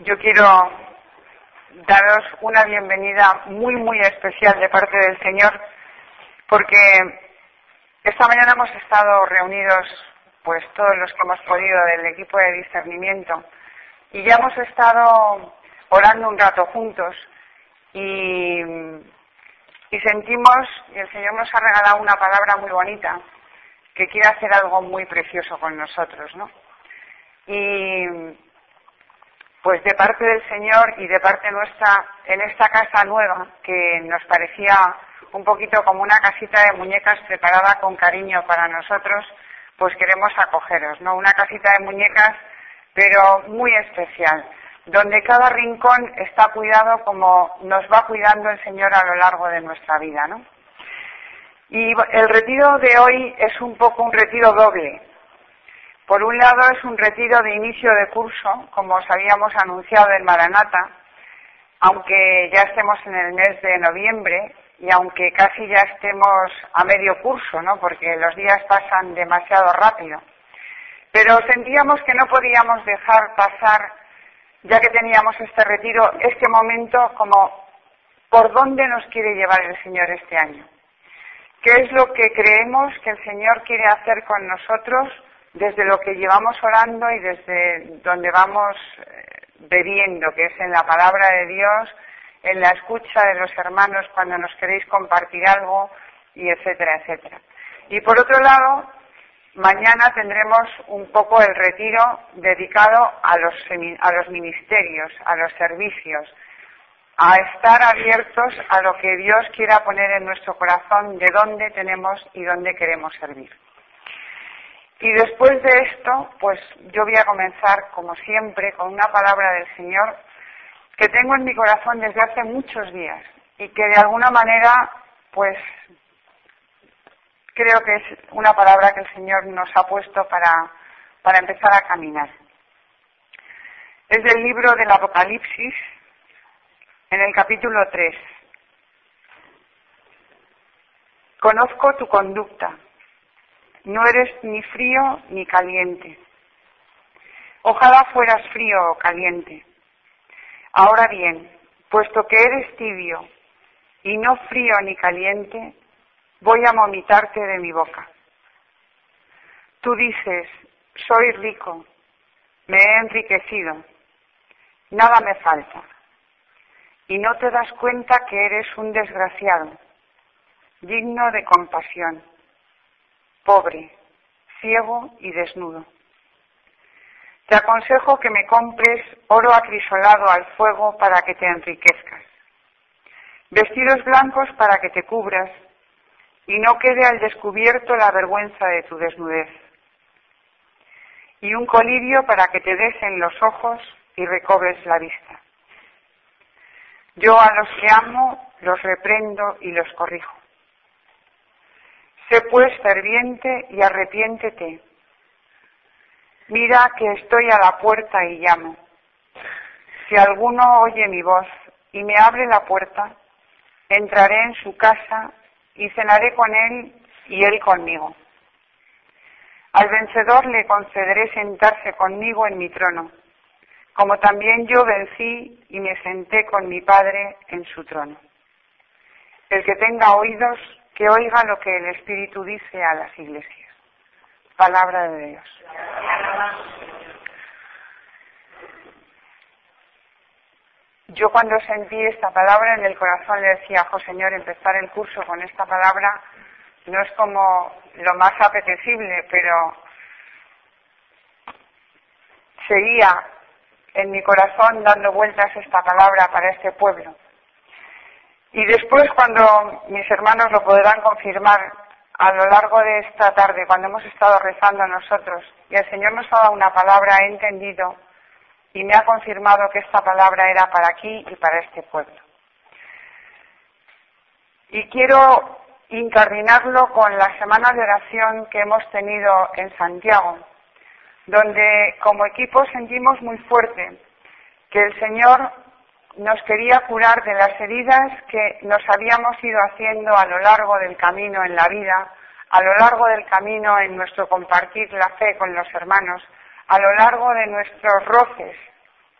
yo quiero daros una bienvenida muy, muy especial de parte del Señor, porque esta mañana hemos estado reunidos, pues todos los que hemos podido del equipo de discernimiento, y ya hemos estado orando un rato juntos y, sentimos, y el Señor nos ha regalado una palabra muy bonita, que quiere hacer algo muy precioso con nosotros, ¿no? Y pues de parte del Señor y de parte nuestra, en esta casa nueva, que nos parecía un poquito como una casita de muñecas preparada con cariño para nosotros, pues queremos acogeros, ¿no? Una casita de muñecas, pero muy especial, donde cada rincón está cuidado como nos va cuidando el Señor a lo largo de nuestra vida, ¿no? Y el retiro de hoy es un poco un retiro doble, por un lado es un retiro de inicio de curso, como os habíamos anunciado en Maranata, aunque ya estemos en el mes de noviembre y aunque casi ya estemos a medio curso, ¿no? Porque los días pasan demasiado rápido. Pero sentíamos que no podíamos dejar pasar, ya que teníamos este retiro, este momento como por dónde nos quiere llevar el Señor este año. ¿Qué es lo que creemos que el Señor quiere hacer con nosotros? Desde lo que llevamos orando y desde donde vamos eh, bebiendo, que es en la palabra de Dios, en la escucha de los hermanos cuando nos queréis compartir algo, y etcétera, etcétera. Y por otro lado, mañana tendremos un poco el retiro dedicado a los, a los ministerios, a los servicios, a estar abiertos a lo que Dios quiera poner en nuestro corazón, de dónde tenemos y dónde queremos servir. Y después de esto, pues yo voy a comenzar, como siempre, con una palabra del Señor que tengo en mi corazón desde hace muchos días y que de alguna manera, pues creo que es una palabra que el Señor nos ha puesto para, para empezar a caminar. Es del libro del Apocalipsis, en el capítulo 3. Conozco tu conducta no eres ni frío ni caliente. Ojalá fueras frío o caliente. Ahora bien, puesto que eres tibio y no frío ni caliente, voy a vomitarte de mi boca. Tú dices, soy rico, me he enriquecido, nada me falta. Y no te das cuenta que eres un desgraciado, digno de compasión pobre, ciego y desnudo. Te aconsejo que me compres oro acrisolado al fuego para que te enriquezcas, vestidos blancos para que te cubras y no quede al descubierto la vergüenza de tu desnudez, y un colirio para que te des en los ojos y recobres la vista. Yo a los que amo los reprendo y los corrijo. Sé pues ferviente y arrepiéntete. Mira que estoy a la puerta y llamo. Si alguno oye mi voz y me abre la puerta, entraré en su casa y cenaré con él y él conmigo. Al vencedor le concederé sentarse conmigo en mi trono, como también yo vencí y me senté con mi Padre en su trono. El que tenga oídos, que oiga lo que el Espíritu dice a las iglesias. Palabra de Dios. Yo cuando sentí esta palabra en el corazón le decía, oh Señor, empezar el curso con esta palabra no es como lo más apetecible, pero seguía en mi corazón dando vueltas esta palabra para este pueblo. Y después, cuando mis hermanos lo podrán confirmar a lo largo de esta tarde, cuando hemos estado rezando nosotros, y el Señor nos ha dado una palabra, he entendido y me ha confirmado que esta palabra era para aquí y para este pueblo. Y quiero incardinarlo con la semana de oración que hemos tenido en Santiago, donde como equipo sentimos muy fuerte que el Señor nos quería curar de las heridas que nos habíamos ido haciendo a lo largo del camino en la vida, a lo largo del camino en nuestro compartir la fe con los hermanos, a lo largo de nuestros roces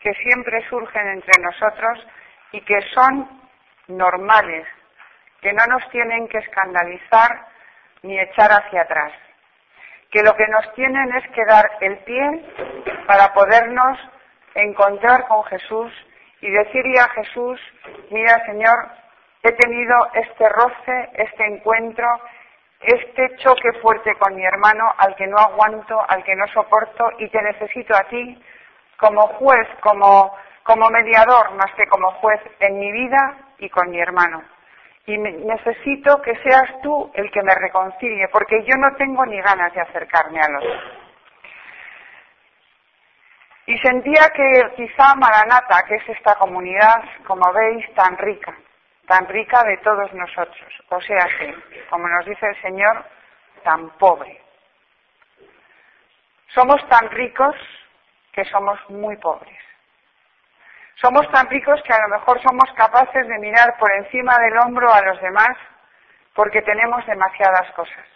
que siempre surgen entre nosotros y que son normales, que no nos tienen que escandalizar ni echar hacia atrás, que lo que nos tienen es que dar el pie para podernos encontrar con Jesús y decirle a Jesús, mira Señor, he tenido este roce, este encuentro, este choque fuerte con mi hermano al que no aguanto, al que no soporto y te necesito a ti como juez, como, como mediador, más que como juez en mi vida y con mi hermano. Y necesito que seas tú el que me reconcilie, porque yo no tengo ni ganas de acercarme a los y sentía que quizá Maranata, que es esta comunidad, como veis, tan rica, tan rica de todos nosotros, o sea que, como nos dice el Señor, tan pobre. Somos tan ricos que somos muy pobres. Somos tan ricos que a lo mejor somos capaces de mirar por encima del hombro a los demás porque tenemos demasiadas cosas.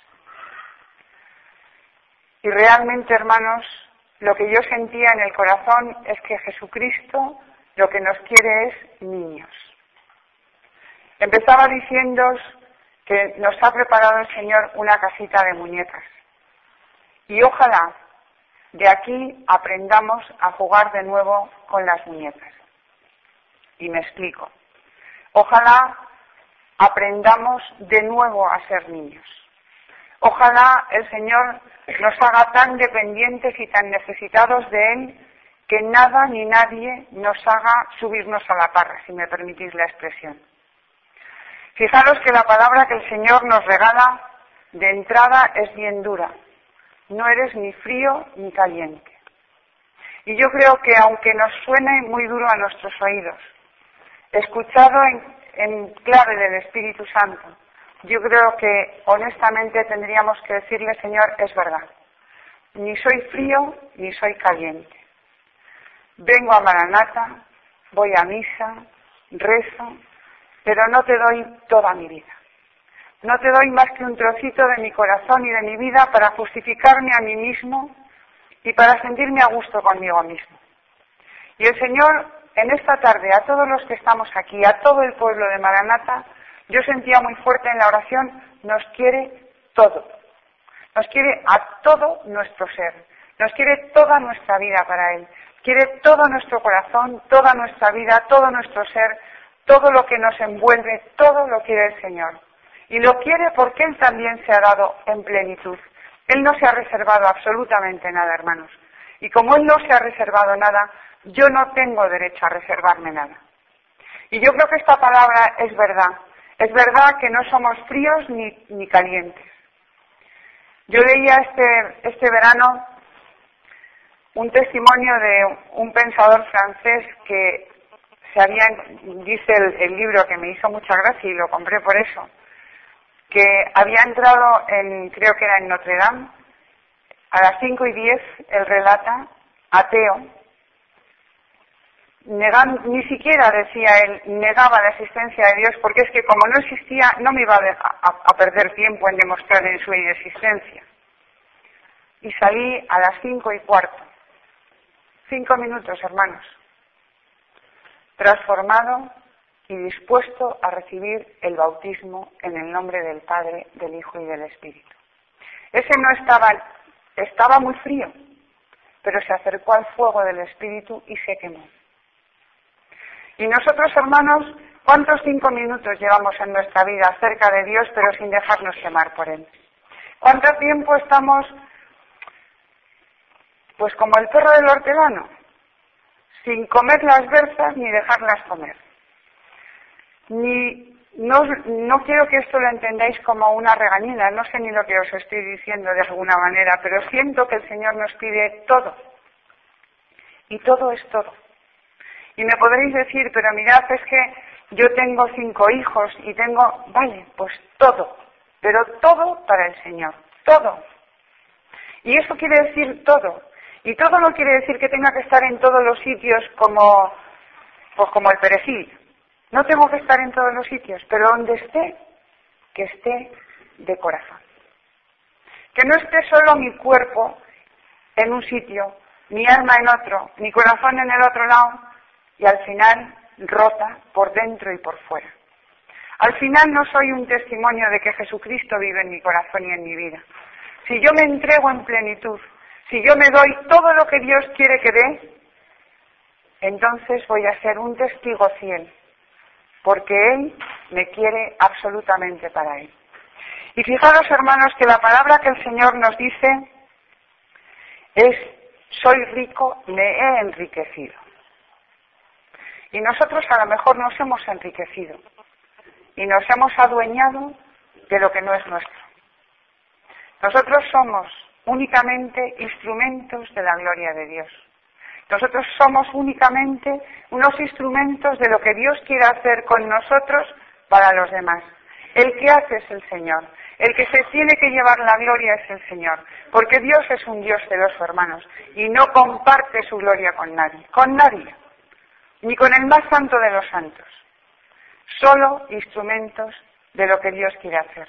Y realmente, hermanos, lo que yo sentía en el corazón es que Jesucristo lo que nos quiere es niños. Empezaba diciendo que nos ha preparado el Señor una casita de muñecas. Y ojalá de aquí aprendamos a jugar de nuevo con las muñecas. Y me explico. Ojalá aprendamos de nuevo a ser niños. Ojalá el Señor nos haga tan dependientes y tan necesitados de Él que nada ni nadie nos haga subirnos a la parra, si me permitís la expresión. Fijaros que la palabra que el Señor nos regala de entrada es bien dura. No eres ni frío ni caliente. Y yo creo que aunque nos suene muy duro a nuestros oídos, escuchado en, en clave del Espíritu Santo, yo creo que honestamente tendríamos que decirle, Señor, es verdad. Ni soy frío ni soy caliente. Vengo a Maranata, voy a misa, rezo, pero no te doy toda mi vida. No te doy más que un trocito de mi corazón y de mi vida para justificarme a mí mismo y para sentirme a gusto conmigo mismo. Y el Señor, en esta tarde, a todos los que estamos aquí, a todo el pueblo de Maranata, yo sentía muy fuerte en la oración, nos quiere todo. Nos quiere a todo nuestro ser. Nos quiere toda nuestra vida para Él. Quiere todo nuestro corazón, toda nuestra vida, todo nuestro ser, todo lo que nos envuelve, todo lo quiere el Señor. Y lo quiere porque Él también se ha dado en plenitud. Él no se ha reservado absolutamente nada, hermanos. Y como Él no se ha reservado nada, yo no tengo derecho a reservarme nada. Y yo creo que esta palabra es verdad. Es verdad que no somos fríos ni, calientes. Yo leía este, este verano un testimonio de un pensador francés que se había, dice el, libro que me hizo mucha gracia y lo compré por eso, que había entrado en, creo que era en Notre Dame, a las cinco y diez, él relata, ateo, ni siquiera, decía él, negaba la existencia de Dios porque es que como no existía, no me iba a, a, perder tiempo en demostrar en su inexistencia. Y salí a las cinco y cuarto. Cinco minutos, hermanos. Transformado y dispuesto a recibir el bautismo en el nombre del Padre, del Hijo y del Espíritu. Ese no estaba, estaba muy frío, pero se acercó al fuego del Espíritu y se quemó. Y nosotros, hermanos, ¿cuántos cinco minutos llevamos en nuestra vida cerca de Dios, pero sin dejarnos quemar por Él? ¿Cuánto tiempo estamos, pues como el perro del hortelano, sin comer las berzas ni dejarlas comer? Ni, no, no quiero que esto lo entendáis como una regañina, no sé ni lo que os estoy diciendo de alguna manera, pero siento que el Señor nos pide todo. Y todo es todo. Y me podréis decir, pero mirad, es que yo tengo cinco hijos y tengo, vale, pues todo, pero todo para el Señor, todo. Y eso quiere decir todo. Y todo no quiere decir que tenga que estar en todos los sitios como, pues como el perejil. No tengo que estar en todos los sitios, pero donde esté, que esté de corazón. Que no esté solo mi cuerpo en un sitio, mi alma en otro, mi corazón en el otro lado y al final rota por dentro y por fuera. Al final no soy un testimonio de que Jesucristo vive en mi corazón y en mi vida. Si yo me entrego en plenitud, si yo me doy todo lo que Dios quiere que dé, entonces voy a ser un testigo fiel, porque Él me quiere absolutamente para Él. Y fijaros, hermanos, que la palabra que el Señor nos dice es, soy rico, me he enriquecido. Y nosotros a lo mejor nos hemos enriquecido y nos hemos adueñado de lo que no es nuestro. Nosotros somos únicamente instrumentos de la gloria de Dios. Nosotros somos únicamente unos instrumentos de lo que Dios quiere hacer con nosotros para los demás. El que hace es el Señor. El que se tiene que llevar la gloria es el Señor, porque Dios es un Dios celoso, hermanos, y no comparte su gloria con nadie, con nadie, ni con el más santo de los santos. Solo instrumentos de lo que Dios quiere hacer.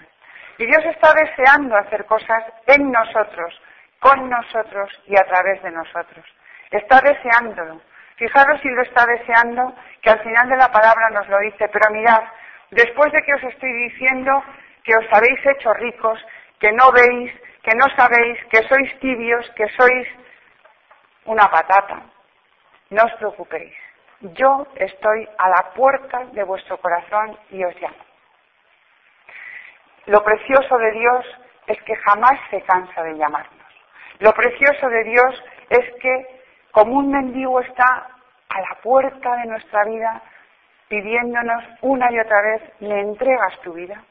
Y Dios está deseando hacer cosas en nosotros, con nosotros y a través de nosotros. Está deseándolo. Fijaros si lo está deseando, que al final de la palabra nos lo dice, pero mirad, después de que os estoy diciendo que os habéis hecho ricos, que no veis, que no sabéis, que sois tibios, que sois una patata. No os preocupéis. Yo estoy a la puerta de vuestro corazón y os llamo. Lo precioso de Dios es que jamás se cansa de llamarnos. Lo precioso de Dios es que como un mendigo está a la puerta de nuestra vida pidiéndonos una y otra vez, me entregas tu vida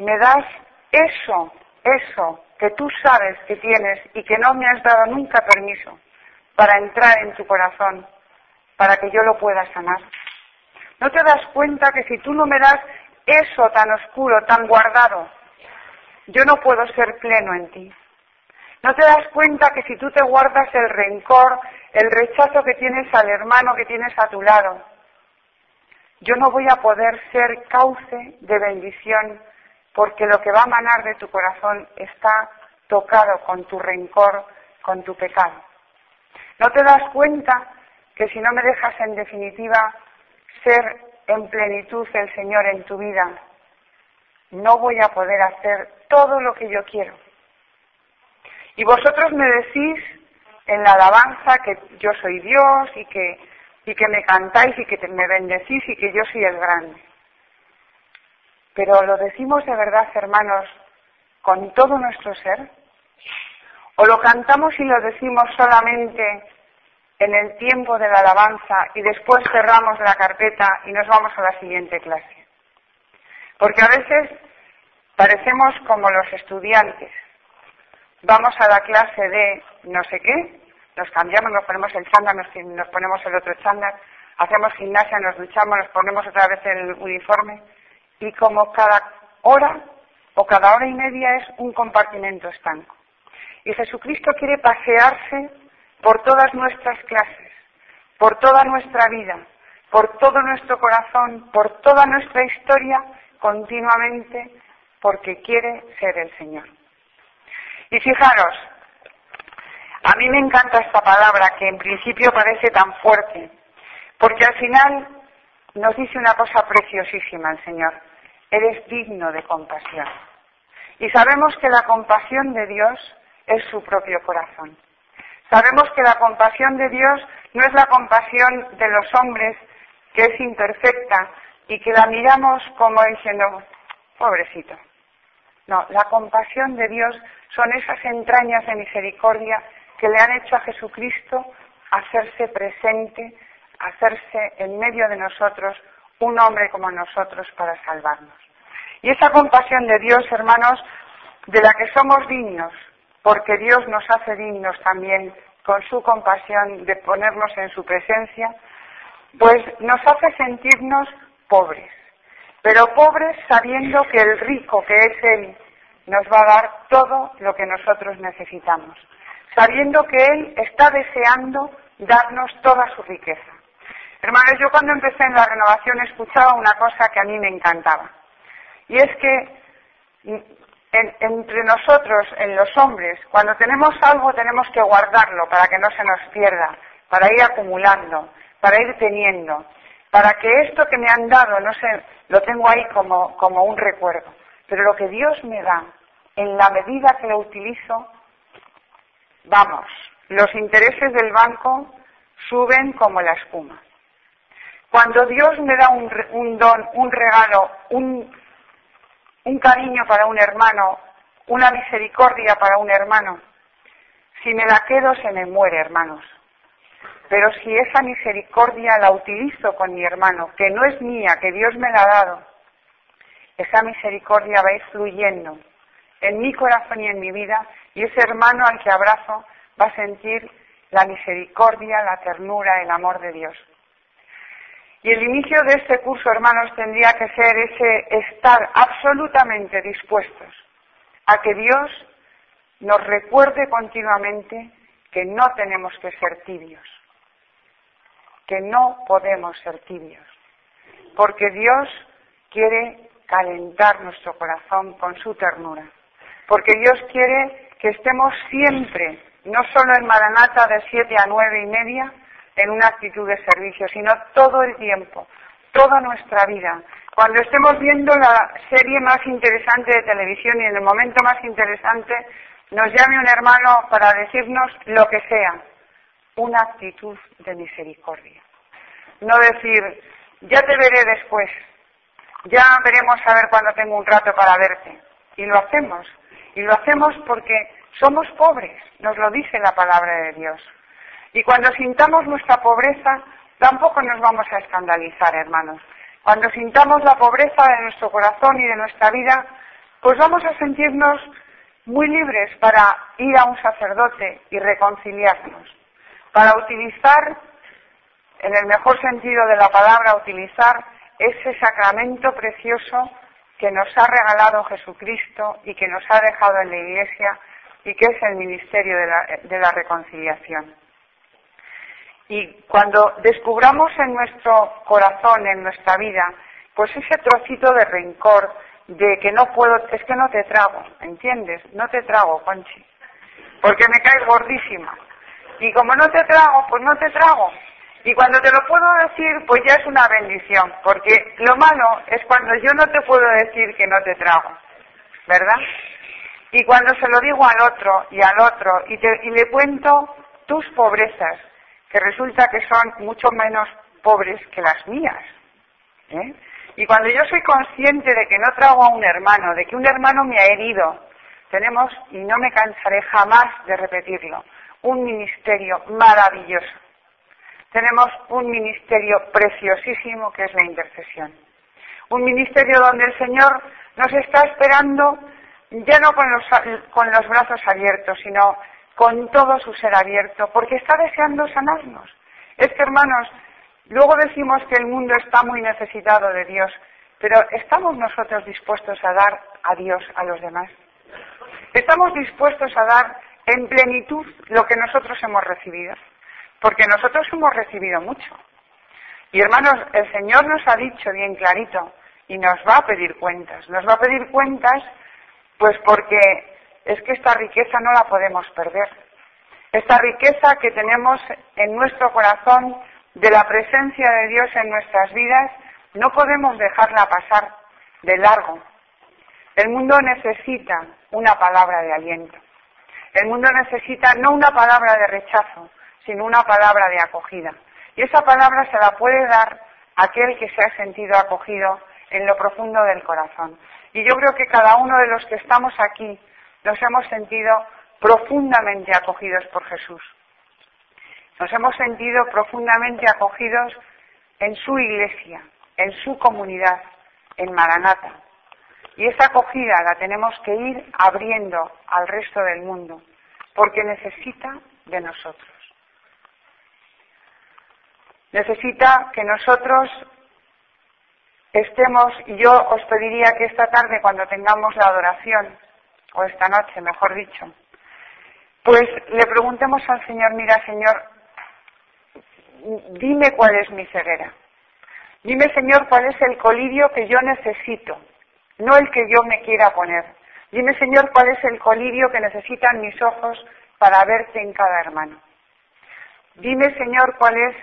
me das eso, eso que tú sabes que tienes y que no me has dado nunca permiso para entrar en tu corazón, para que yo lo pueda sanar. ¿No te das cuenta que si tú no me das eso tan oscuro, tan guardado, yo no puedo ser pleno en ti? ¿No te das cuenta que si tú te guardas el rencor, el rechazo que tienes al hermano que tienes a tu lado, yo no voy a poder ser cauce de bendición porque lo que va a manar de tu corazón está tocado con tu rencor, con tu pecado. ¿No te das cuenta que si no me dejas en definitiva ser en plenitud el Señor en tu vida, no voy a poder hacer todo lo que yo quiero? Y vosotros me decís en la alabanza que yo soy Dios y que, y que me cantáis y que me bendecís y que yo soy el grande. Pero ¿lo decimos de verdad, hermanos, con todo nuestro ser? ¿O lo cantamos y lo decimos solamente en el tiempo de la alabanza y después cerramos la carpeta y nos vamos a la siguiente clase? Porque a veces parecemos como los estudiantes. Vamos a la clase de no sé qué, nos cambiamos, nos ponemos el chándal, nos ponemos el otro chándal, hacemos gimnasia, nos duchamos, nos ponemos otra vez el uniforme y como cada hora o cada hora y media es un compartimento estanco. Y Jesucristo quiere pasearse por todas nuestras clases, por toda nuestra vida, por todo nuestro corazón, por toda nuestra historia, continuamente, porque quiere ser el Señor. Y fijaros, a mí me encanta esta palabra que en principio parece tan fuerte, porque al final nos dice una cosa preciosísima el Señor eres digno de compasión. Y sabemos que la compasión de Dios es su propio corazón. Sabemos que la compasión de Dios no es la compasión de los hombres, que es imperfecta y que la miramos como diciendo, pobrecito. No, la compasión de Dios son esas entrañas de misericordia que le han hecho a Jesucristo hacerse presente, hacerse en medio de nosotros un hombre como nosotros para salvarnos. Y esa compasión de Dios, hermanos, de la que somos dignos, porque Dios nos hace dignos también con su compasión de ponernos en su presencia, pues nos hace sentirnos pobres, pero pobres sabiendo que el rico que es Él nos va a dar todo lo que nosotros necesitamos, sabiendo que Él está deseando darnos toda su riqueza. Hermanos, yo cuando empecé en la renovación escuchaba una cosa que a mí me encantaba. Y es que entre nosotros, en los hombres, cuando tenemos algo tenemos que guardarlo para que no se nos pierda, para ir acumulando, para ir teniendo, para que esto que me han dado, no sé, lo tengo ahí como, como un recuerdo. Pero lo que Dios me da, en la medida que lo utilizo, vamos, los intereses del banco suben como la espuma. Cuando Dios me da un, un don, un regalo, un, un cariño para un hermano, una misericordia para un hermano, si me la quedo se me muere, hermanos. Pero si esa misericordia la utilizo con mi hermano, que no es mía, que Dios me la ha dado, esa misericordia va a ir fluyendo en mi corazón y en mi vida, y ese hermano al que abrazo va a sentir la misericordia, la ternura, el amor de Dios. Y el inicio de este curso, hermanos, tendría que ser ese estar absolutamente dispuestos a que Dios nos recuerde continuamente que no tenemos que ser tibios, que no podemos ser tibios, porque Dios quiere calentar nuestro corazón con su ternura, porque Dios quiere que estemos siempre, no solo en Maranata de siete a nueve y media, en una actitud de servicio, sino todo el tiempo, toda nuestra vida. Cuando estemos viendo la serie más interesante de televisión y en el momento más interesante, nos llame un hermano para decirnos lo que sea, una actitud de misericordia. No decir, ya te veré después, ya veremos a ver cuando tengo un rato para verte. Y lo hacemos. Y lo hacemos porque somos pobres, nos lo dice la palabra de Dios. Y cuando sintamos nuestra pobreza, tampoco nos vamos a escandalizar, hermanos. Cuando sintamos la pobreza de nuestro corazón y de nuestra vida, pues vamos a sentirnos muy libres para ir a un sacerdote y reconciliarnos, para utilizar, en el mejor sentido de la palabra, utilizar ese sacramento precioso que nos ha regalado Jesucristo y que nos ha dejado en la Iglesia y que es el ministerio de la, reconciliación. Y cuando descubramos en nuestro corazón, en nuestra vida, pues ese trocito de rencor, de que no puedo, es que no te trago, ¿entiendes? No te trago, Conchi, porque me caes gordísima. Y como no te trago, pues no te trago. Y cuando te lo puedo decir, pues ya es una bendición, porque lo malo es cuando yo no te puedo decir que no te trago, ¿verdad? Y cuando se lo digo al otro y al otro y, y le cuento tus pobrezas, que resulta que son mucho menos pobres que las mías. ¿eh? Y cuando yo soy consciente de que no trago a un hermano, de que un hermano me ha herido, tenemos, y no me cansaré jamás de repetirlo, un ministerio maravilloso. Tenemos un ministerio preciosísimo que es la intercesión. Un ministerio donde el Señor nos está esperando ya no con los, con los brazos abiertos, sino con todo su ser abierto, porque está deseando sanarnos. Es que, hermanos, luego decimos que el mundo está muy necesitado de Dios, pero ¿estamos nosotros dispuestos a dar a Dios a los demás? ¿Estamos dispuestos a dar en plenitud lo que nosotros hemos recibido? Porque nosotros hemos recibido mucho. Y hermanos, el Señor nos ha dicho bien clarito y nos va a pedir cuentas. Nos va a pedir cuentas pues porque es que esta riqueza no la podemos perder. Esta riqueza que tenemos en nuestro corazón de la presencia de Dios en nuestras vidas, no podemos dejarla pasar de largo. El mundo necesita una palabra de aliento. El mundo necesita no una palabra de rechazo, sino una palabra de acogida. Y esa palabra se la puede dar aquel que se ha sentido acogido en lo profundo del corazón. Y yo creo que cada uno de los que estamos aquí nos hemos sentido profundamente acogidos por Jesús. Nos hemos sentido profundamente acogidos en su iglesia, en su comunidad, en Maranata. Y esa acogida la tenemos que ir abriendo al resto del mundo, porque necesita de nosotros. Necesita que nosotros estemos, y yo os pediría que esta tarde, cuando tengamos la adoración, o esta noche, mejor dicho, pues le preguntemos al Señor, mira Señor, dime cuál es mi ceguera. Dime Señor cuál es el colirio que yo necesito, no el que yo me quiera poner. Dime, Señor, cuál es el colirio que necesitan mis ojos para verte en cada hermano. Dime, Señor, cuál es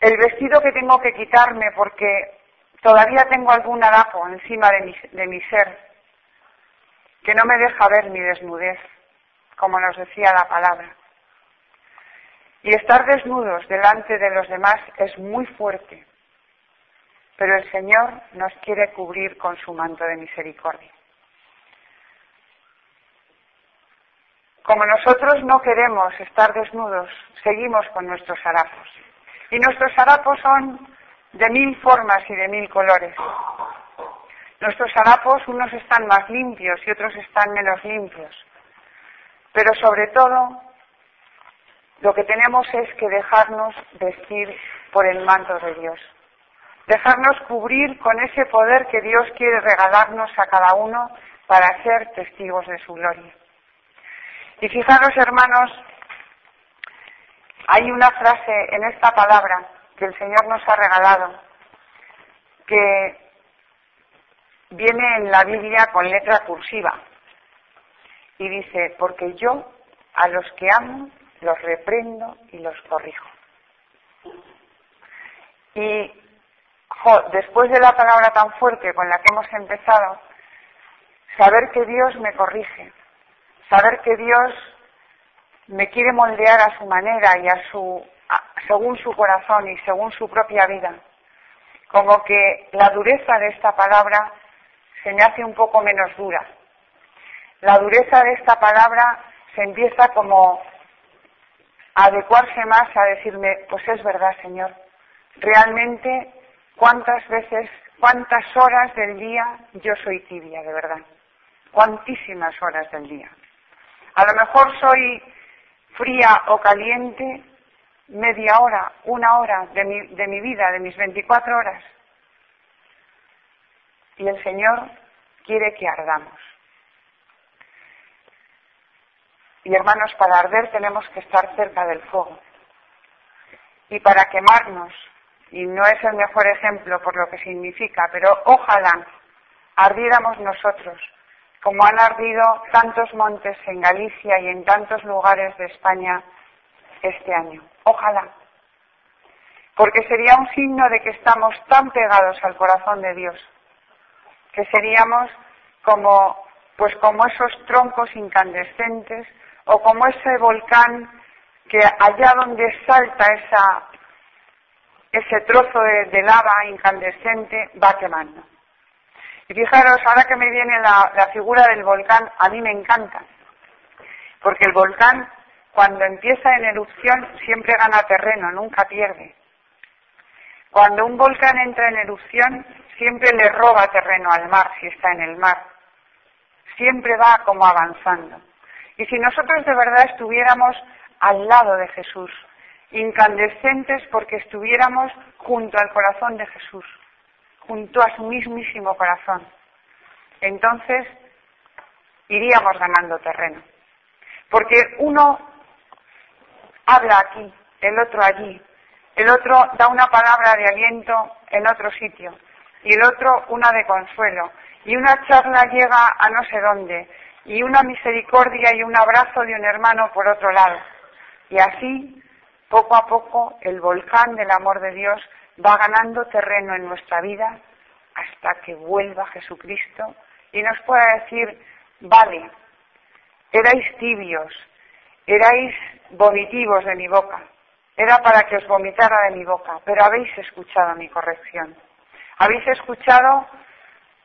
el vestido que tengo que quitarme porque todavía tengo algún harapo encima de mi, de mi ser que no me deja ver mi desnudez, como nos decía la palabra. Y estar desnudos delante de los demás es muy fuerte, pero el Señor nos quiere cubrir con su manto de misericordia. Como nosotros no queremos estar desnudos, seguimos con nuestros harapos. Y nuestros harapos son de mil formas y de mil colores. Nuestros harapos, unos están más limpios y otros están menos limpios. Pero sobre todo, lo que tenemos es que dejarnos vestir por el manto de Dios. Dejarnos cubrir con ese poder que Dios quiere regalarnos a cada uno para ser testigos de su gloria. Y fijaros, hermanos, hay una frase en esta palabra que el Señor nos ha regalado que viene en la Biblia con letra cursiva y dice, porque yo a los que amo los reprendo y los corrijo. Y después de la palabra tan fuerte con la que hemos empezado, saber que Dios me corrige, saber que Dios me quiere moldear a su manera y a su según su corazón y según su propia vida. Como que la dureza de esta palabra se me hace un poco menos dura. La dureza de esta palabra se empieza como a adecuarse más a decirme, pues es verdad, Señor, realmente cuántas veces, cuántas horas del día yo soy tibia, de verdad. Cuantísimas horas del día. A lo mejor soy fría o caliente media hora, una hora de mi, de mi vida, de mis 24 horas. Y el Señor quiere que ardamos. Y hermanos, para arder tenemos que estar cerca del fuego. Y para quemarnos, y no es el mejor ejemplo por lo que significa, pero ojalá ardiéramos nosotros, como han ardido tantos montes en Galicia y en tantos lugares de España este año. Ojalá. Porque sería un signo de que estamos tan pegados al corazón de Dios que seríamos como, pues como esos troncos incandescentes o como ese volcán que allá donde salta esa, ese trozo de, lava incandescente va quemando. Y fijaros, ahora que me viene la, la figura del volcán, a mí me encanta, porque el volcán cuando empieza en erupción siempre gana terreno, nunca pierde. Cuando un volcán entra en erupción siempre le roba terreno al mar si está en el mar. Siempre va como avanzando. Y si nosotros de verdad estuviéramos al lado de Jesús, incandescentes porque estuviéramos junto al corazón de Jesús, junto a su mismísimo corazón, entonces iríamos ganando terreno. Porque uno habla aquí, el otro allí, el otro da una palabra de aliento en otro sitio. Y el otro una de consuelo, y una charla llega a no sé dónde, y una misericordia y un abrazo de un hermano por otro lado. Y así, poco a poco, el volcán del amor de Dios va ganando terreno en nuestra vida hasta que vuelva Jesucristo y nos pueda decir, vale, erais tibios, erais vomitivos de mi boca, era para que os vomitara de mi boca, pero habéis escuchado mi corrección. Habéis escuchado,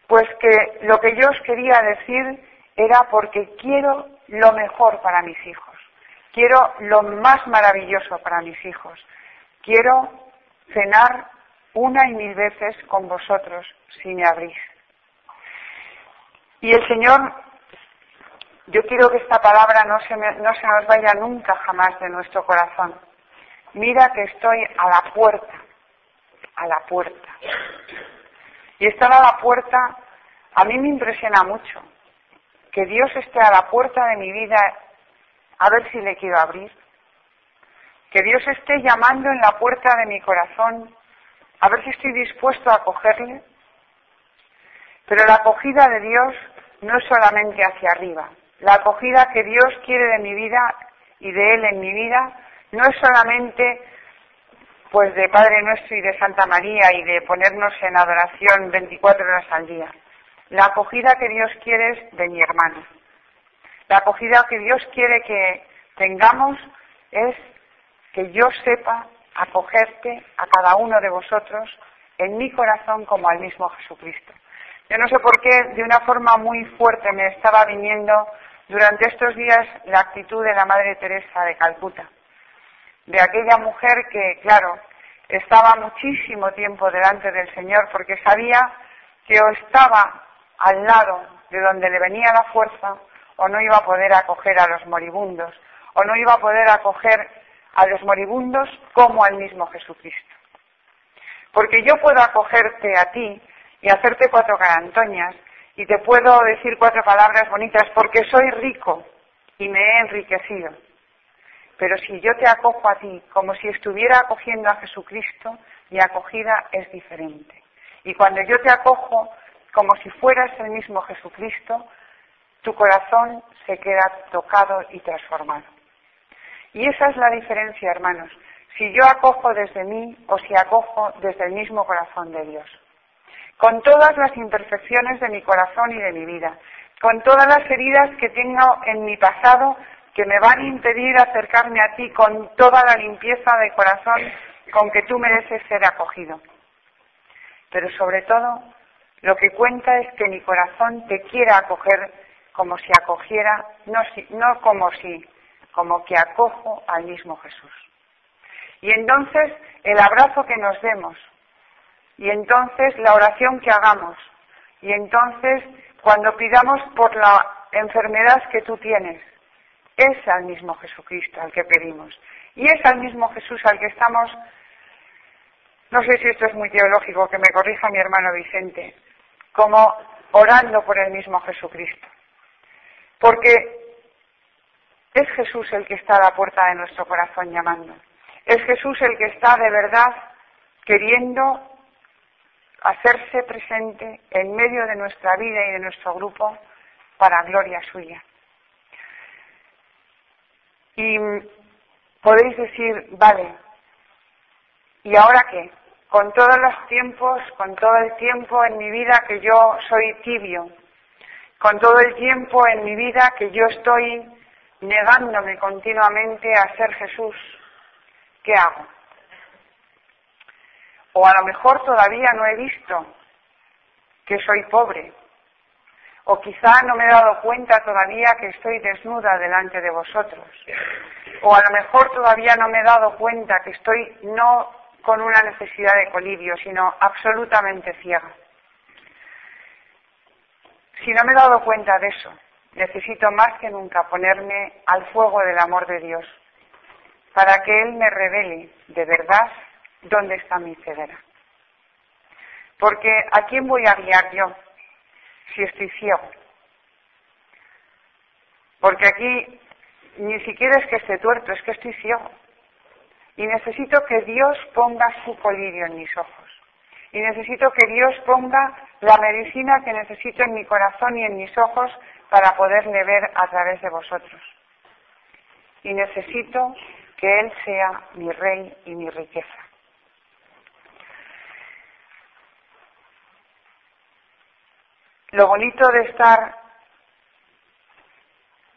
pues que lo que yo os quería decir era porque quiero lo mejor para mis hijos. Quiero lo más maravilloso para mis hijos. Quiero cenar una y mil veces con vosotros si me abrís. Y el Señor, yo quiero que esta palabra no se, no se nos vaya nunca jamás de nuestro corazón. Mira que estoy a la puerta a la puerta. Y estar a la puerta a mí me impresiona mucho. Que Dios esté a la puerta de mi vida a ver si le quiero abrir. Que Dios esté llamando en la puerta de mi corazón a ver si estoy dispuesto a acogerle. Pero la acogida de Dios no es solamente hacia arriba. La acogida que Dios quiere de mi vida y de Él en mi vida no es solamente pues de Padre Nuestro y de Santa María y de ponernos en adoración 24 horas al día. La acogida que Dios quiere es de mi hermano. La acogida que Dios quiere que tengamos es que yo sepa acogerte a cada uno de vosotros en mi corazón como al mismo Jesucristo. Yo no sé por qué, de una forma muy fuerte me estaba viniendo durante estos días la actitud de la Madre Teresa de Calcuta, de aquella mujer que, claro, estaba muchísimo tiempo delante del Señor porque sabía que o estaba al lado de donde le venía la fuerza o no iba a poder acoger a los moribundos o no iba a poder acoger a los moribundos como al mismo Jesucristo. Porque yo puedo acogerte a ti y hacerte cuatro carantoñas y te puedo decir cuatro palabras bonitas porque soy rico y me he enriquecido. Pero si yo te acojo a ti como si estuviera acogiendo a Jesucristo, mi acogida es diferente. Y cuando yo te acojo como si fueras el mismo Jesucristo, tu corazón se queda tocado y transformado. Y esa es la diferencia, hermanos, si yo acojo desde mí o si acojo desde el mismo corazón de Dios. Con todas las imperfecciones de mi corazón y de mi vida, con todas las heridas que tengo en mi pasado que me van a impedir acercarme a ti con toda la limpieza de corazón con que tú mereces ser acogido. Pero sobre todo, lo que cuenta es que mi corazón te quiera acoger como si acogiera, no, no como si, como que acojo al mismo Jesús. Y entonces el abrazo que nos demos, y entonces la oración que hagamos, y entonces cuando pidamos por la enfermedad que tú tienes, es al mismo Jesucristo al que pedimos. Y es al mismo Jesús al que estamos, no sé si esto es muy teológico, que me corrija mi hermano Vicente, como orando por el mismo Jesucristo. Porque es Jesús el que está a la puerta de nuestro corazón llamando. Es Jesús el que está de verdad queriendo hacerse presente en medio de nuestra vida y de nuestro grupo para gloria suya. Y podéis decir, vale, ¿y ahora qué? Con todos los tiempos, con todo el tiempo en mi vida que yo soy tibio, con todo el tiempo en mi vida que yo estoy negándome continuamente a ser Jesús, ¿qué hago? O a lo mejor todavía no he visto que soy pobre. O quizá no me he dado cuenta todavía que estoy desnuda delante de vosotros. O a lo mejor todavía no me he dado cuenta que estoy no con una necesidad de colivio, sino absolutamente ciega. Si no me he dado cuenta de eso, necesito más que nunca ponerme al fuego del amor de Dios para que Él me revele de verdad dónde está mi ceguera. Porque ¿a quién voy a guiar yo si estoy ciego? Porque aquí ni siquiera es que esté tuerto, es que estoy ciego. Y necesito que Dios ponga su colirio en mis ojos. Y necesito que Dios ponga la medicina que necesito en mi corazón y en mis ojos para poderle ver a través de vosotros. Y necesito que Él sea mi rey y mi riqueza. Lo bonito de estar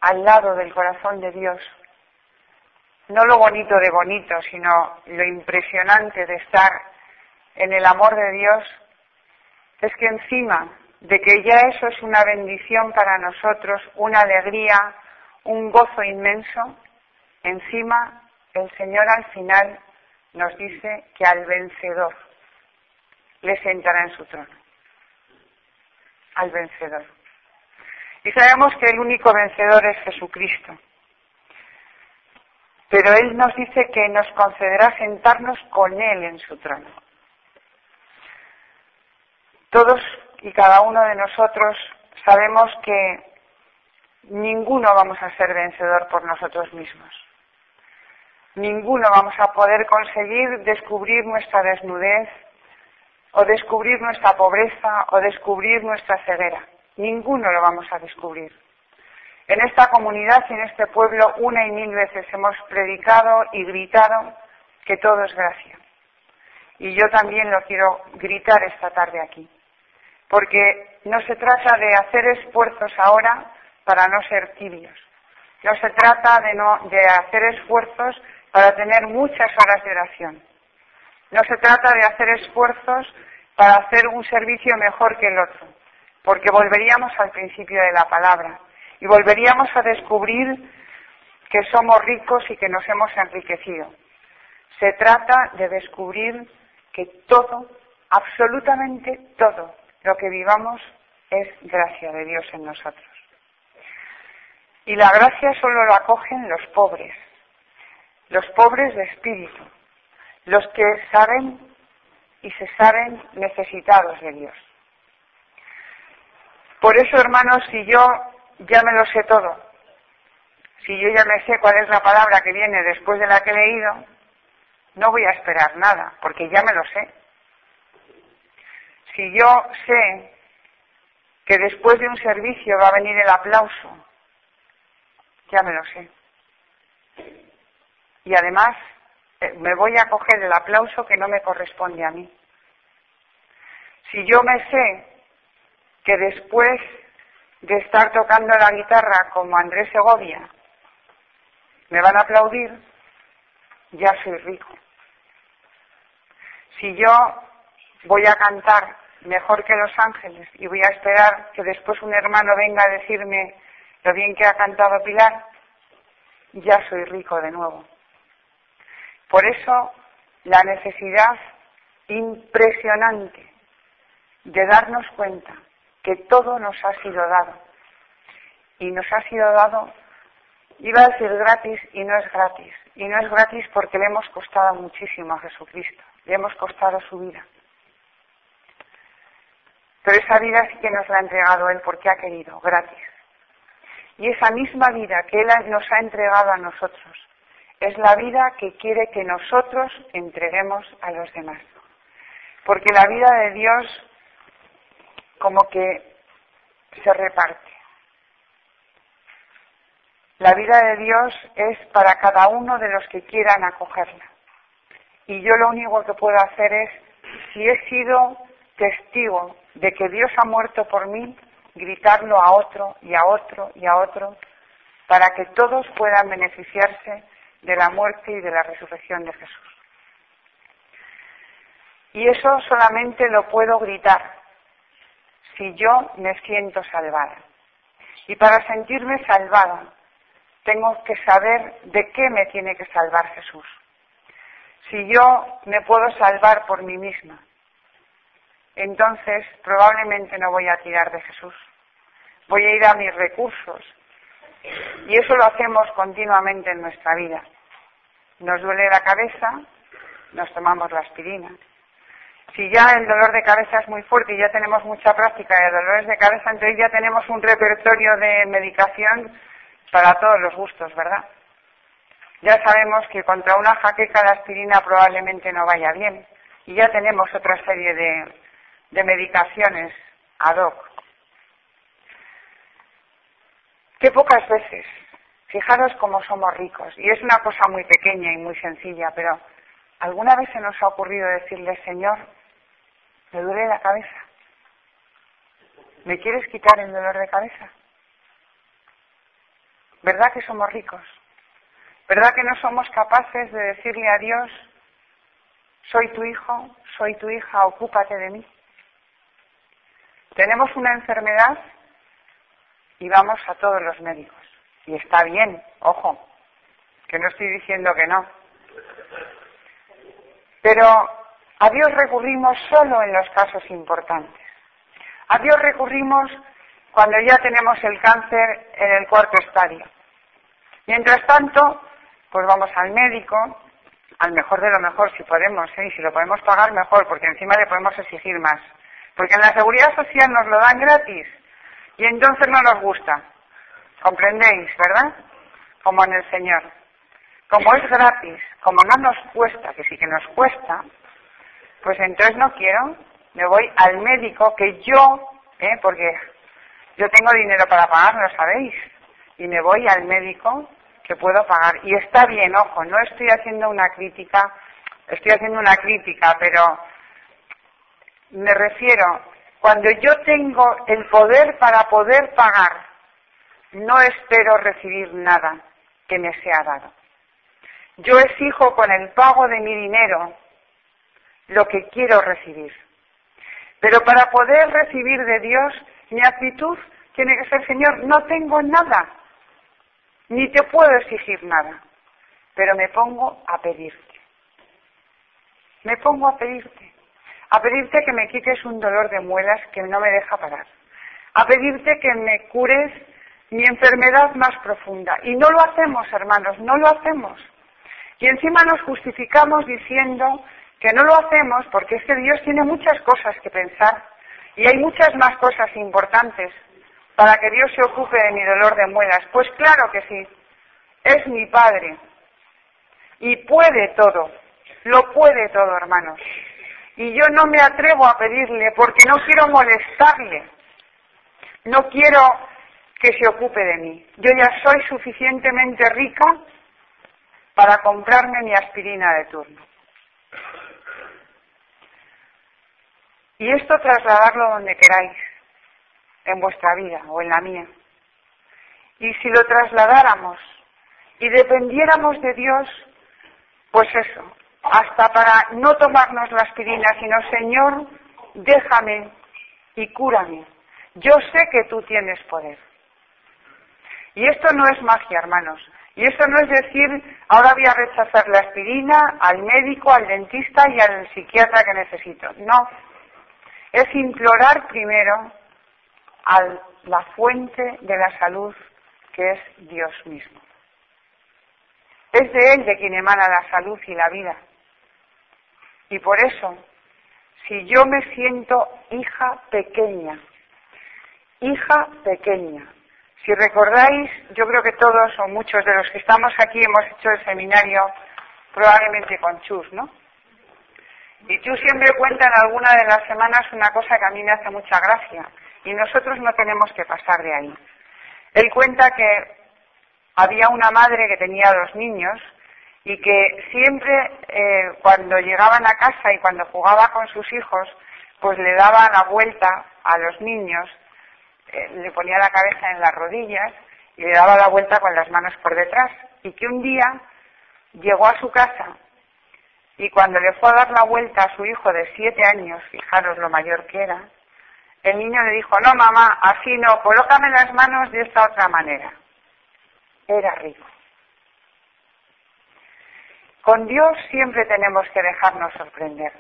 al lado del corazón de Dios, no lo bonito de bonito, sino lo impresionante de estar en el amor de Dios, es que encima de que ya eso es una bendición para nosotros, una alegría, un gozo inmenso, encima el Señor al final nos dice que al vencedor le sentará en su trono. Al vencedor. Y sabemos que el único vencedor es Jesucristo. Pero Él nos dice que nos concederá sentarnos con Él en su trono. Todos y cada uno de nosotros sabemos que ninguno vamos a ser vencedor por nosotros mismos. Ninguno vamos a poder conseguir descubrir nuestra desnudez o descubrir nuestra pobreza o descubrir nuestra ceguera. ninguno lo vamos a descubrir. En esta comunidad y en este pueblo una y mil veces hemos predicado y gritado que todo es gracia. Y yo también lo quiero gritar esta tarde aquí. Porque no se trata de hacer esfuerzos ahora para no ser tibios. No se trata de, no, de hacer esfuerzos para tener muchas horas de oración. No se trata de hacer esfuerzos para hacer un servicio mejor que el otro, porque volveríamos al principio de la palabra y volveríamos a descubrir que somos ricos y que nos hemos enriquecido. Se trata de descubrir que todo, absolutamente todo, lo que vivamos es gracia de Dios en nosotros. Y la gracia solo la acogen los pobres, los pobres de espíritu, los que saben y se saben necesitados de Dios. Por eso, hermanos, si yo ya me lo sé todo, si yo ya me sé cuál es la palabra que viene después de la que he leído, no voy a esperar nada, porque ya me lo sé. Si yo sé que después de un servicio va a venir el aplauso, ya me lo sé. Y además me voy a coger el aplauso que no me corresponde a mí. Si yo me sé que después de estar tocando la guitarra como Andrés Segovia, me van a aplaudir, ya soy rico. Si yo voy a cantar mejor que los ángeles y voy a esperar que después un hermano venga a decirme lo bien que ha cantado Pilar, ya soy rico de nuevo. Por eso la necesidad impresionante de darnos cuenta que todo nos ha sido dado. Y nos ha sido dado, iba a decir gratis y no es gratis. Y no es gratis porque le hemos costado muchísimo a Jesucristo, le hemos costado su vida. Pero esa vida sí que nos la ha entregado Él porque ha querido, gratis. Y esa misma vida que Él nos ha entregado a nosotros es la vida que quiere que nosotros entreguemos a los demás. Porque la vida de Dios como que se reparte. La vida de Dios es para cada uno de los que quieran acogerla. Y yo lo único que puedo hacer es, si he sido testigo de que Dios ha muerto por mí, gritarlo a otro y a otro y a otro, para que todos puedan beneficiarse de la muerte y de la resurrección de Jesús. Y eso solamente lo puedo gritar si yo me siento salvada. Y para sentirme salvada, tengo que saber de qué me tiene que salvar Jesús. Si yo me puedo salvar por mí misma, entonces probablemente no voy a tirar de Jesús. Voy a ir a mis recursos. Y eso lo hacemos continuamente en nuestra vida. Nos duele la cabeza, nos tomamos la aspirina. Si ya el dolor de cabeza es muy fuerte y ya tenemos mucha práctica de dolores de cabeza, entonces ya tenemos un repertorio de medicación para todos los gustos, ¿verdad? Ya sabemos que contra una jaqueca la aspirina probablemente no vaya bien y ya tenemos otra serie de, de medicaciones ad hoc. Qué pocas veces, fijaros cómo somos ricos, y es una cosa muy pequeña y muy sencilla, pero ¿alguna vez se nos ha ocurrido decirle, Señor, me duele la cabeza? ¿Me quieres quitar el dolor de cabeza? ¿Verdad que somos ricos? ¿Verdad que no somos capaces de decirle a Dios, soy tu hijo, soy tu hija, ocúpate de mí? Tenemos una enfermedad y vamos a todos los médicos. Y está bien, ojo, que no estoy diciendo que no. Pero a Dios recurrimos solo en los casos importantes. A Dios recurrimos cuando ya tenemos el cáncer en el cuarto estadio. Mientras tanto, pues vamos al médico, al mejor de lo mejor si podemos, ¿eh? y si lo podemos pagar mejor, porque encima le podemos exigir más. Porque en la seguridad social nos lo dan gratis y entonces no nos gusta. ¿Comprendéis, verdad? Como en el Señor. Como es gratis, como no nos cuesta, que sí que nos cuesta, pues entonces no quiero, me voy al médico que yo, ¿eh? porque Yo tengo dinero para pagar, lo sabéis, y me voy al médico que puedo pagar. Y está bien, ojo, no estoy haciendo una crítica, estoy haciendo una crítica, pero me refiero, cuando yo tengo el poder para poder pagar, no espero recibir nada que me sea dado. Yo exijo con el pago de mi dinero lo que quiero recibir. Pero para poder recibir de Dios, mi actitud tiene que ser, Señor, no tengo nada, ni te puedo exigir nada, pero me pongo a pedirte. Me pongo a pedirte. A pedirte que me quites un dolor de muelas que no me deja parar. A pedirte que me cures mi enfermedad más profunda. Y no lo hacemos, hermanos, no lo hacemos. Y encima nos justificamos diciendo que no lo hacemos porque es que Dios tiene muchas cosas que pensar y hay muchas más cosas importantes para que Dios se ocupe de mi dolor de muelas. Pues claro que sí, es mi Padre y puede todo, lo puede todo, hermanos. Y yo no me atrevo a pedirle porque no quiero molestarle, no quiero que se ocupe de mí. Yo ya soy suficientemente rica para comprarme mi aspirina de turno. Y esto trasladarlo donde queráis, en vuestra vida o en la mía. Y si lo trasladáramos y dependiéramos de Dios, pues eso, hasta para no tomarnos la aspirina, sino Señor, déjame y cúrame. Yo sé que tú tienes poder. Y esto no es magia, hermanos. Y esto no es decir, ahora voy a rechazar la aspirina al médico, al dentista y al psiquiatra que necesito. No. Es implorar primero a la fuente de la salud que es Dios mismo. Es de Él de quien emana la salud y la vida. Y por eso, si yo me siento hija pequeña, hija pequeña, si recordáis, yo creo que todos o muchos de los que estamos aquí hemos hecho el seminario probablemente con Chus, ¿no? Y Chus siempre cuenta en alguna de las semanas una cosa que a mí me hace mucha gracia y nosotros no tenemos que pasar de ahí. Él cuenta que había una madre que tenía dos niños y que siempre eh, cuando llegaban a casa y cuando jugaba con sus hijos, pues le daba la vuelta a los niños eh, le ponía la cabeza en las rodillas y le daba la vuelta con las manos por detrás. Y que un día llegó a su casa y cuando le fue a dar la vuelta a su hijo de siete años, fijaros lo mayor que era, el niño le dijo, no mamá, así no, colócame las manos de esta otra manera. Era rico. Con Dios siempre tenemos que dejarnos sorprender.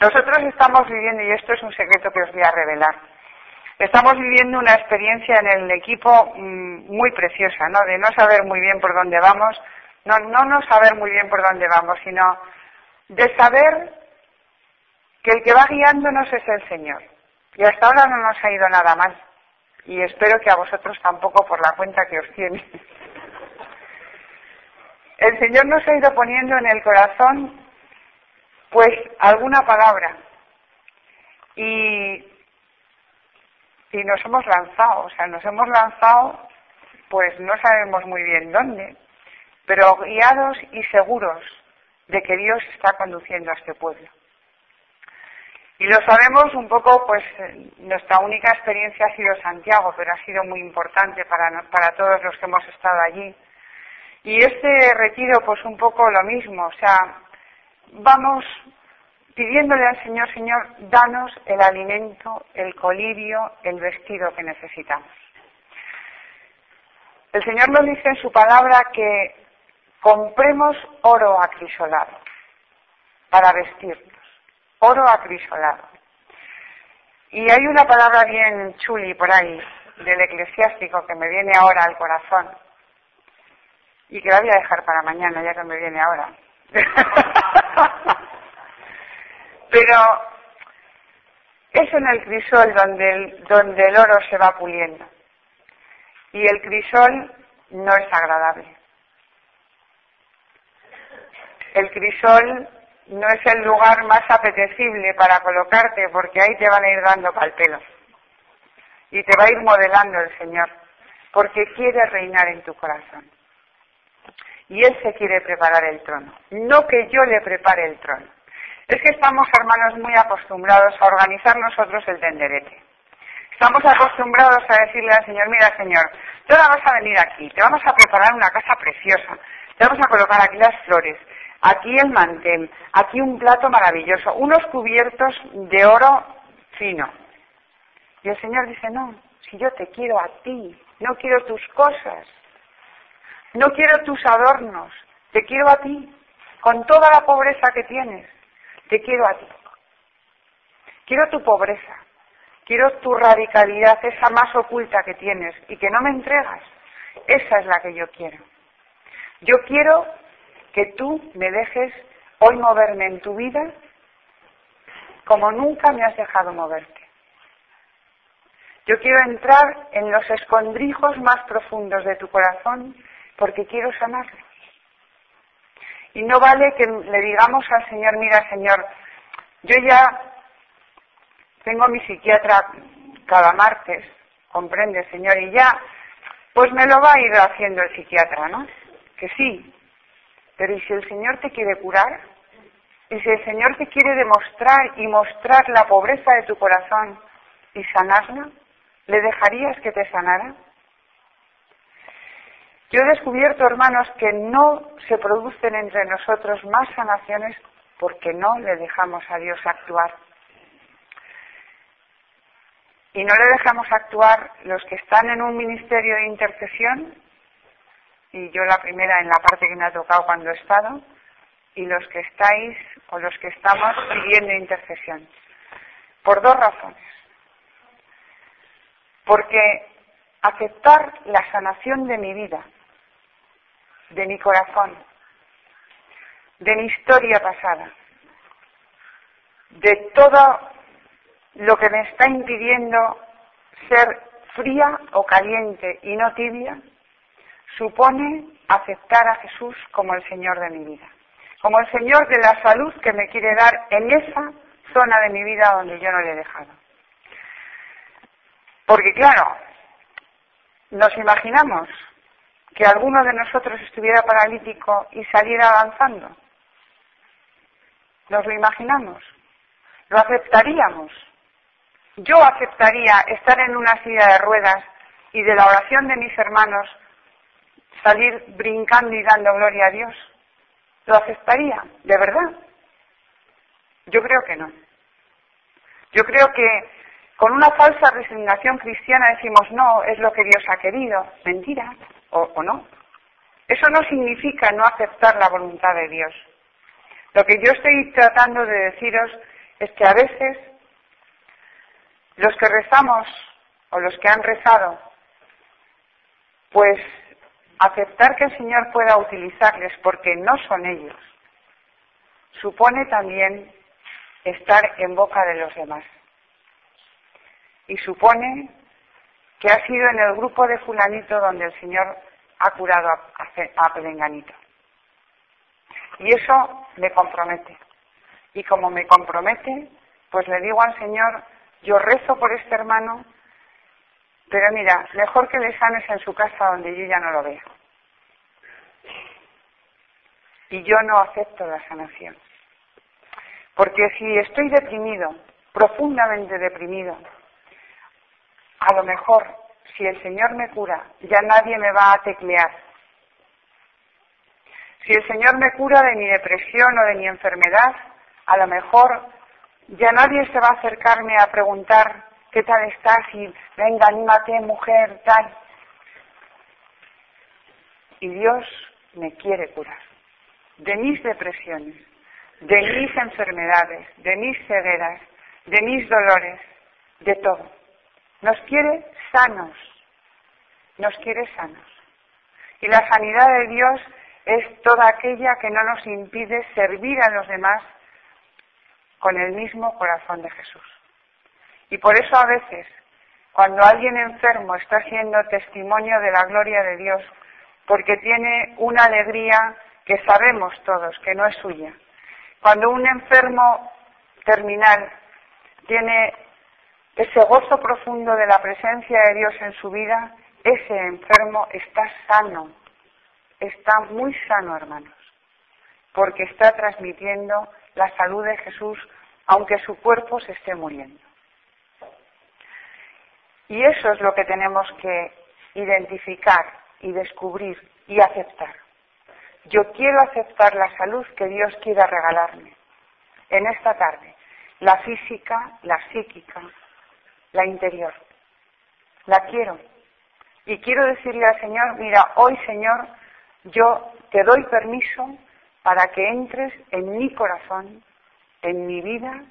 Nosotros estamos viviendo, y esto es un secreto que os voy a revelar, Estamos viviendo una experiencia en el equipo mm, muy preciosa, ¿no? De no saber muy bien por dónde vamos, no, no no saber muy bien por dónde vamos, sino de saber que el que va guiándonos es el Señor. Y hasta ahora no nos ha ido nada mal. Y espero que a vosotros tampoco por la cuenta que os tiene. El Señor nos ha ido poniendo en el corazón, pues, alguna palabra. Y y nos hemos lanzado, o sea, nos hemos lanzado, pues no sabemos muy bien dónde, pero guiados y seguros de que Dios está conduciendo a este pueblo. Y lo sabemos un poco, pues nuestra única experiencia ha sido Santiago, pero ha sido muy importante para, para todos los que hemos estado allí. Y este retiro, pues un poco lo mismo, o sea, vamos pidiéndole al Señor, Señor, danos el alimento, el colivio, el vestido que necesitamos. El Señor nos dice en su palabra que compremos oro acrisolado para vestirnos, oro acrisolado. Y hay una palabra bien chuli por ahí del eclesiástico que me viene ahora al corazón y que la voy a dejar para mañana ya que me viene ahora. Pero es en el crisol donde el, donde el oro se va puliendo. Y el crisol no es agradable. El crisol no es el lugar más apetecible para colocarte porque ahí te van a ir dando pal pelo. y te va a ir modelando el Señor, porque quiere reinar en tu corazón. Y Él se quiere preparar el trono, no que yo le prepare el trono. Es que estamos, hermanos, muy acostumbrados a organizar nosotros el tenderete. Estamos acostumbrados a decirle al Señor, mira Señor, tú ahora vas a venir aquí, te vamos a preparar una casa preciosa, te vamos a colocar aquí las flores, aquí el mantel, aquí un plato maravilloso, unos cubiertos de oro fino. Y el Señor dice, no, si yo te quiero a ti, no quiero tus cosas, no quiero tus adornos, te quiero a ti, con toda la pobreza que tienes, te quiero a ti. Quiero tu pobreza, quiero tu radicalidad, esa más oculta que tienes y que no me entregas. Esa es la que yo quiero. Yo quiero que tú me dejes hoy moverme en tu vida como nunca me has dejado moverte. Yo quiero entrar en los escondrijos más profundos de tu corazón porque quiero sanarlo. Y no vale que le digamos al Señor, mira Señor, yo ya tengo mi psiquiatra cada martes, comprende Señor, y ya, pues me lo va a ir haciendo el psiquiatra, ¿no? Que sí. Pero ¿y si el Señor te quiere curar? ¿Y si el Señor te quiere demostrar y mostrar la pobreza de tu corazón y sanarla? ¿Le dejarías que te sanara? Yo he descubierto, hermanos, que no se producen entre nosotros más sanaciones porque no le dejamos a Dios actuar. Y no le dejamos actuar los que están en un ministerio de intercesión, y yo la primera en la parte que me ha tocado cuando he estado, y los que estáis o los que estamos pidiendo intercesión. Por dos razones porque aceptar la sanación de mi vida, de mi corazón, de mi historia pasada, de todo lo que me está impidiendo ser fría o caliente y no tibia, supone aceptar a Jesús como el Señor de mi vida, como el Señor de la salud que me quiere dar en esa zona de mi vida donde yo no le he dejado. Porque claro, nos imaginamos que alguno de nosotros estuviera paralítico y saliera avanzando. Nos lo imaginamos. Lo aceptaríamos. Yo aceptaría estar en una silla de ruedas y de la oración de mis hermanos salir brincando y dando gloria a Dios. ¿Lo aceptaría? ¿De verdad? Yo creo que no. Yo creo que con una falsa resignación cristiana decimos, no, es lo que Dios ha querido. Mentira, o, o no. Eso no significa no aceptar la voluntad de Dios. Lo que yo estoy tratando de deciros es que a veces los que rezamos o los que han rezado, pues aceptar que el Señor pueda utilizarles porque no son ellos, supone también estar en boca de los demás y supone que ha sido en el grupo de fulanito donde el Señor ha curado a, Pelenganito. Y eso me compromete. Y como me compromete, pues le digo al Señor, yo rezo por este hermano, pero mira, mejor que le sanes en su casa donde yo ya no lo veo. Y yo no acepto la sanación. Porque si estoy deprimido, profundamente deprimido, a lo mejor, si el Señor me cura, ya nadie me va a teclear. Si el Señor me cura de mi depresión o de mi enfermedad, a lo mejor ya nadie se va a acercarme a preguntar qué tal estás y venga, anímate, mujer, tal. Y Dios me quiere curar de mis depresiones, de mis enfermedades, de mis cegueras, de mis dolores, de todo. Nos quiere sanos, nos quiere sanos. Y la sanidad de Dios es toda aquella que no nos impide servir a los demás con el mismo corazón de Jesús. Y por eso a veces, cuando alguien enfermo está siendo testimonio de la gloria de Dios, porque tiene una alegría que sabemos todos que no es suya, cuando un enfermo terminal tiene ese gozo profundo de la presencia de Dios en su vida, ese enfermo está sano, está muy sano, hermanos, porque está transmitiendo la salud de Jesús, aunque su cuerpo se esté muriendo. Y eso es lo que tenemos que identificar y descubrir y aceptar. Yo quiero aceptar la salud que Dios quiera regalarme en esta tarde, la física, la psíquica, la interior. La quiero. Y quiero decirle al Señor, mira, hoy Señor, yo te doy permiso para que entres en mi corazón, en mi vida,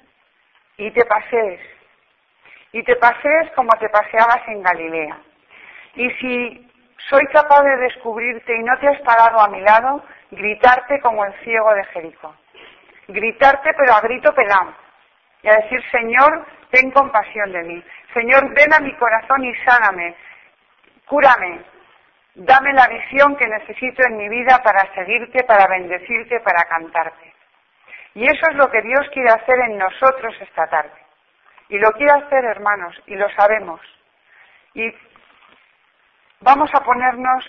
y te pasees. Y te pasees como te paseabas en Galilea. Y si soy capaz de descubrirte y no te has parado a mi lado, gritarte como el ciego de Jericó. Gritarte pero a grito pelado. Y a decir, Señor, ten compasión de mí. Señor, ven a mi corazón y sáname. Cúrame. Dame la visión que necesito en mi vida para seguirte, para bendecirte, para cantarte. Y eso es lo que Dios quiere hacer en nosotros esta tarde. Y lo quiere hacer, hermanos, y lo sabemos. Y vamos a ponernos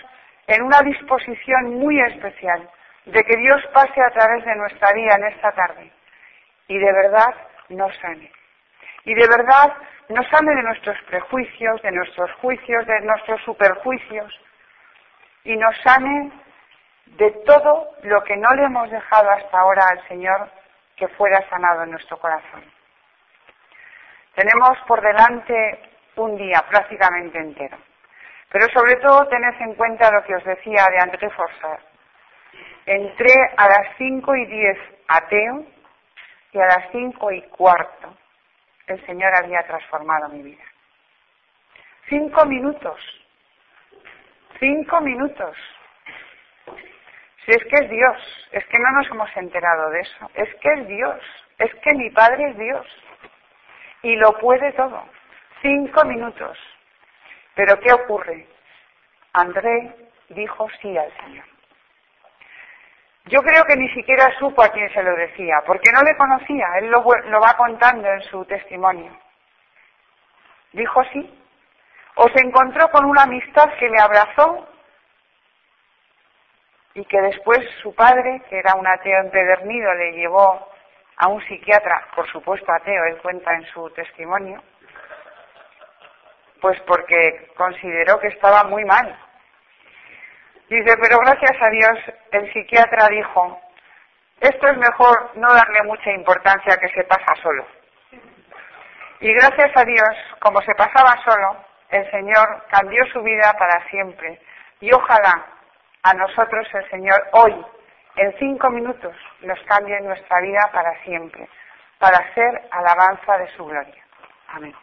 en una disposición muy especial de que Dios pase a través de nuestra vida en esta tarde y de verdad nos sane. Y de verdad nos sane de nuestros prejuicios, de nuestros juicios, de nuestros superjuicios y nos sane de todo lo que no le hemos dejado hasta ahora al Señor que fuera sanado en nuestro corazón. Tenemos por delante un día prácticamente entero. Pero sobre todo tened en cuenta lo que os decía de André Forsyth. Entré a las cinco y diez ateo y a las cinco y cuarto el Señor había transformado mi vida. Cinco minutos. Cinco minutos. Si es que es Dios, es que no nos hemos enterado de eso. Es que es Dios, es que mi Padre es Dios. Y lo puede todo. Cinco minutos. Pero ¿qué ocurre? André dijo sí al Señor. Yo creo que ni siquiera supo a quién se lo decía, porque no le conocía, él lo, lo va contando en su testimonio. Dijo sí. O se encontró con una amistad que le abrazó y que después su padre, que era un ateo empedernido, le llevó a un psiquiatra, por supuesto ateo, él cuenta en su testimonio, pues porque consideró que estaba muy mal. Dice, pero gracias a Dios el psiquiatra dijo, esto es mejor no darle mucha importancia que se pasa solo. Y gracias a Dios, como se pasaba solo, el Señor cambió su vida para siempre. Y ojalá a nosotros el Señor hoy, en cinco minutos, nos cambie nuestra vida para siempre, para ser alabanza de su gloria. Amén.